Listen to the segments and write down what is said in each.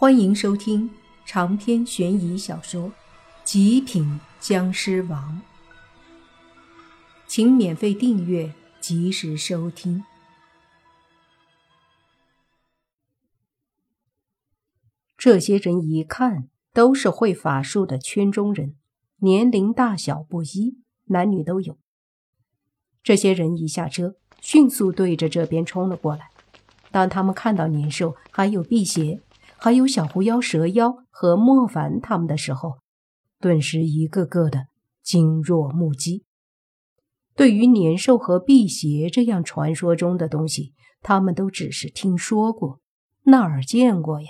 欢迎收听长篇悬疑小说《极品僵尸王》，请免费订阅，及时收听。这些人一看都是会法术的圈中人，年龄大小不一，男女都有。这些人一下车，迅速对着这边冲了过来。当他们看到年兽，还有辟邪。还有小狐妖、蛇妖和莫凡他们的时候，顿时一个个的惊若木鸡。对于年兽和辟邪这样传说中的东西，他们都只是听说过，哪儿见过呀？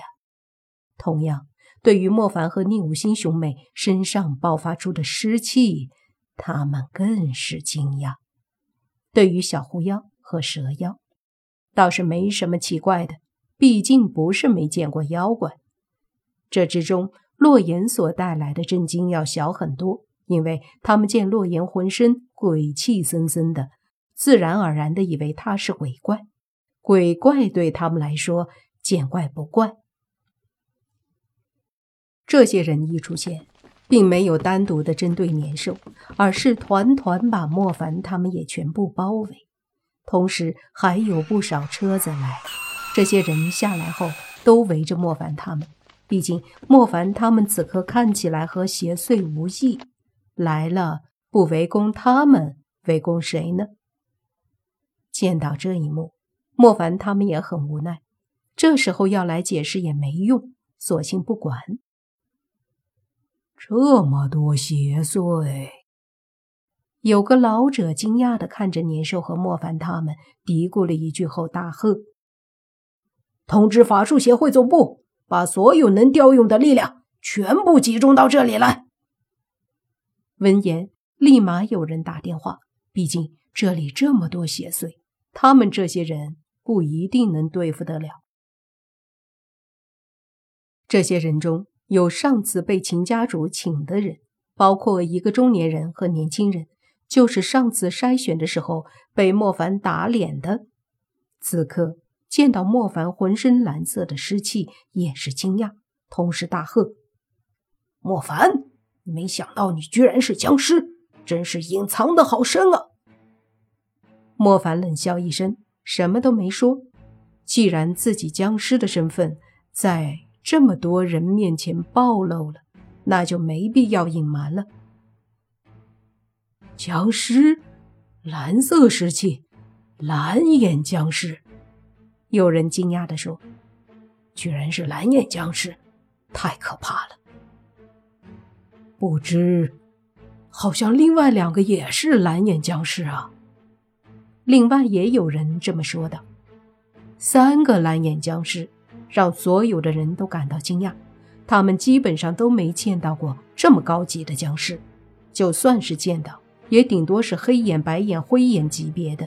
同样，对于莫凡和宁武星兄妹身上爆发出的尸气，他们更是惊讶。对于小狐妖和蛇妖，倒是没什么奇怪的。毕竟不是没见过妖怪，这之中洛言所带来的震惊要小很多，因为他们见洛言浑身鬼气森森的，自然而然的以为他是鬼怪。鬼怪对他们来说见怪不怪。这些人一出现，并没有单独的针对年兽，而是团团把莫凡他们也全部包围，同时还有不少车子来。这些人下来后，都围着莫凡他们。毕竟莫凡他们此刻看起来和邪祟无异，来了不围攻他们，围攻谁呢？见到这一幕，莫凡他们也很无奈。这时候要来解释也没用，索性不管。这么多邪祟，有个老者惊讶的看着年兽和莫凡他们，嘀咕了一句后大喝。通知法术协会总部，把所有能调用的力量全部集中到这里来。闻言，立马有人打电话。毕竟这里这么多邪祟，他们这些人不一定能对付得了。这些人中有上次被秦家主请的人，包括一个中年人和年轻人，就是上次筛选的时候被莫凡打脸的。此刻。见到莫凡浑身蓝色的尸气，也是惊讶，同时大喝：“莫凡，没想到你居然是僵尸，真是隐藏的好深啊！”莫凡冷笑一声，什么都没说。既然自己僵尸的身份在这么多人面前暴露了，那就没必要隐瞒了。僵尸，蓝色尸气，蓝眼僵尸。有人惊讶地说：“居然是蓝眼僵尸，太可怕了！不知，好像另外两个也是蓝眼僵尸啊。”另外也有人这么说的：“三个蓝眼僵尸，让所有的人都感到惊讶。他们基本上都没见到过这么高级的僵尸，就算是见到，也顶多是黑眼、白眼、灰眼级别的，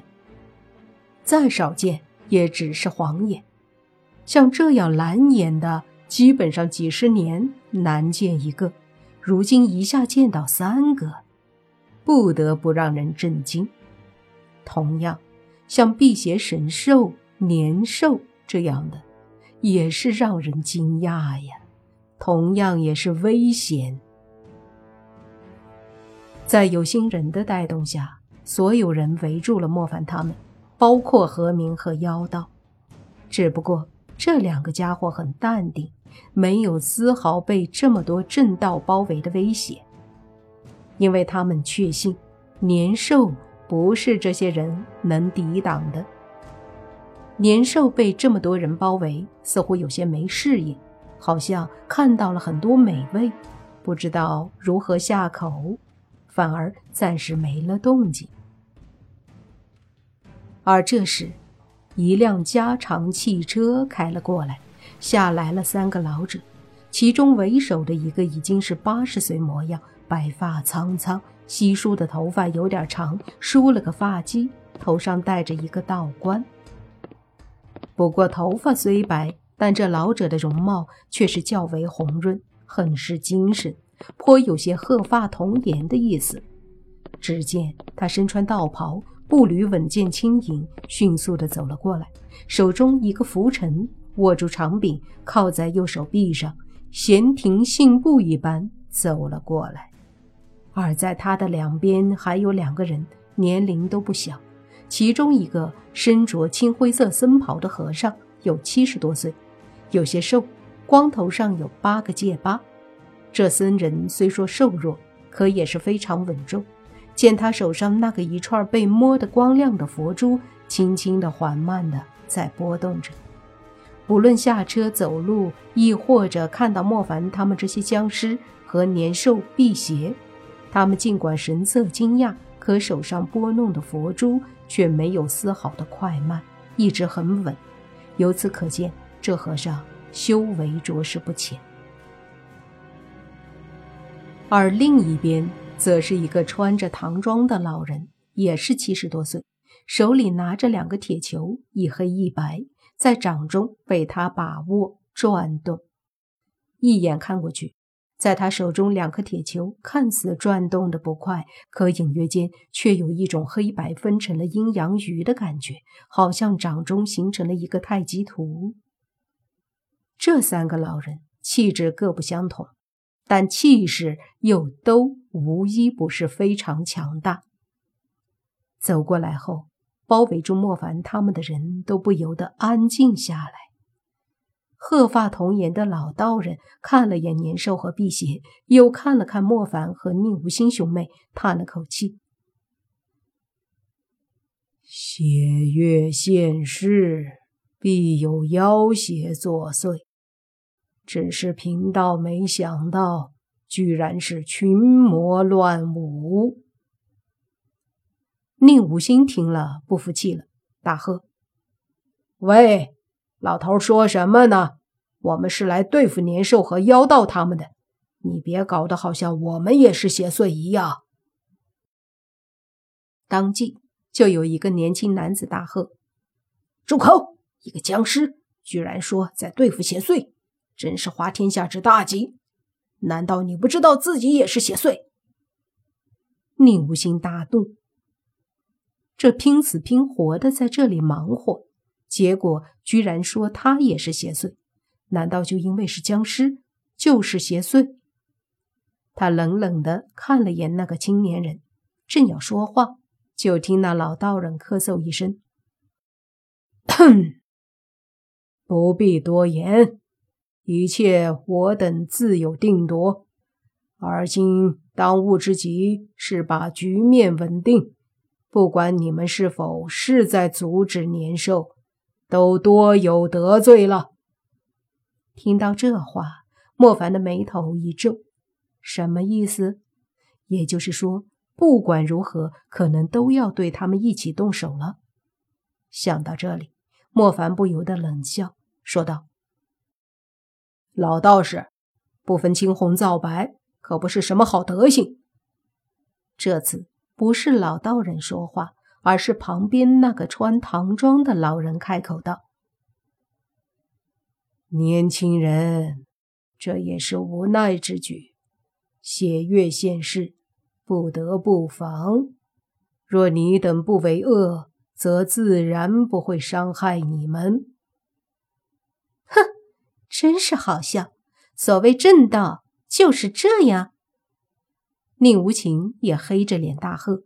再少见。”也只是晃眼，像这样蓝眼的，基本上几十年难见一个。如今一下见到三个，不得不让人震惊。同样，像辟邪神兽、年兽这样的，也是让人惊讶呀。同样也是危险。在有心人的带动下，所有人围住了莫凡他们。包括何明和妖道，只不过这两个家伙很淡定，没有丝毫被这么多正道包围的威胁，因为他们确信年兽不是这些人能抵挡的。年兽被这么多人包围，似乎有些没适应，好像看到了很多美味，不知道如何下口，反而暂时没了动静。而这时，一辆加长汽车开了过来，下来了三个老者，其中为首的一个已经是八十岁模样，白发苍苍，稀疏的头发有点长，梳了个发髻，头上戴着一个道冠。不过头发虽白，但这老者的容貌却是较为红润，很是精神，颇有些鹤发童颜的意思。只见他身穿道袍。步履稳健轻盈，迅速地走了过来，手中一个拂尘握住长柄，靠在右手臂上，闲庭信步一般走了过来。而在他的两边还有两个人，年龄都不小。其中一个身着青灰色僧袍的和尚有七十多岁，有些瘦，光头上有八个戒疤。这僧人虽说瘦弱，可也是非常稳重。见他手上那个一串被摸得光亮的佛珠，轻轻的、缓慢的在波动着。不论下车走路，亦或者看到莫凡他们这些僵尸和年兽辟邪。他们尽管神色惊讶，可手上拨弄的佛珠却没有丝毫的快慢，一直很稳。由此可见，这和尚修为着实不浅。而另一边，则是一个穿着唐装的老人，也是七十多岁，手里拿着两个铁球，一黑一白，在掌中被他把握转动。一眼看过去。在他手中，两颗铁球看似转动的不快，可隐约间却有一种黑白分成了阴阳鱼的感觉，好像掌中形成了一个太极图。这三个老人气质各不相同，但气势又都无一不是非常强大。走过来后，包围住莫凡他们的人都不由得安静下来。鹤发童颜的老道人看了眼年兽和辟邪，又看了看莫凡和宁无心兄妹，叹了口气：“血月现世，必有妖邪作祟。只是贫道没想到，居然是群魔乱舞。”宁武心听了，不服气了，大喝：“喂！”老头说什么呢？我们是来对付年兽和妖道他们的，你别搞得好像我们也是邪祟一样。当即就有一个年轻男子大喝：“住口！一个僵尸居然说在对付邪祟，真是滑天下之大稽！难道你不知道自己也是邪祟？”宁无心大怒，这拼死拼活的在这里忙活。结果居然说他也是邪祟，难道就因为是僵尸就是邪祟？他冷冷地看了眼那个青年人，正要说话，就听那老道人咳嗽一声：“不必多言，一切我等自有定夺。而今当务之急是把局面稳定，不管你们是否是在阻止年兽。”都多有得罪了。听到这话，莫凡的眉头一皱，什么意思？也就是说，不管如何，可能都要对他们一起动手了。想到这里，莫凡不由得冷笑，说道：“老道士，不分青红皂白，可不是什么好德行。”这次不是老道人说话。而是旁边那个穿唐装的老人开口道：“年轻人，这也是无奈之举。血月现世，不得不防。若你等不为恶，则自然不会伤害你们。”哼，真是好笑。所谓正道就是这样。宁无情也黑着脸大喝。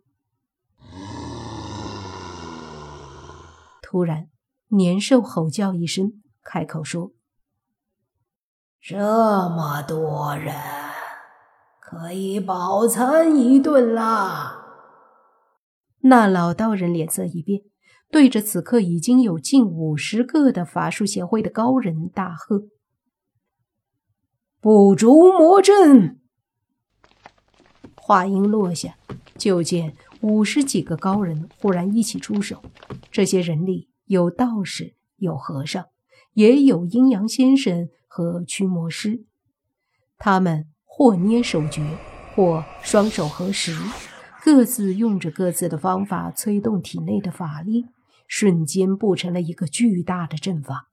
突然，年兽吼叫一声，开口说：“这么多人，可以饱餐一顿啦！”那老道人脸色一变，对着此刻已经有近五十个的法术协会的高人大喝：“不逐魔阵！”话音落下，就见。五十几个高人忽然一起出手，这些人里有道士，有和尚，也有阴阳先生和驱魔师。他们或捏手诀，或双手合十，各自用着各自的方法催动体内的法力，瞬间布成了一个巨大的阵法。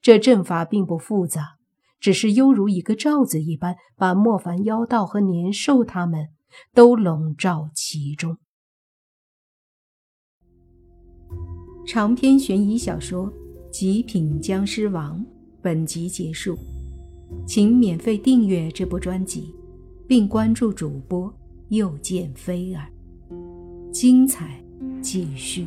这阵法并不复杂，只是犹如一个罩子一般，把莫凡妖道和年兽他们都笼罩其中。长篇悬疑小说《极品僵尸王》本集结束，请免费订阅这部专辑，并关注主播又见菲儿，精彩继续。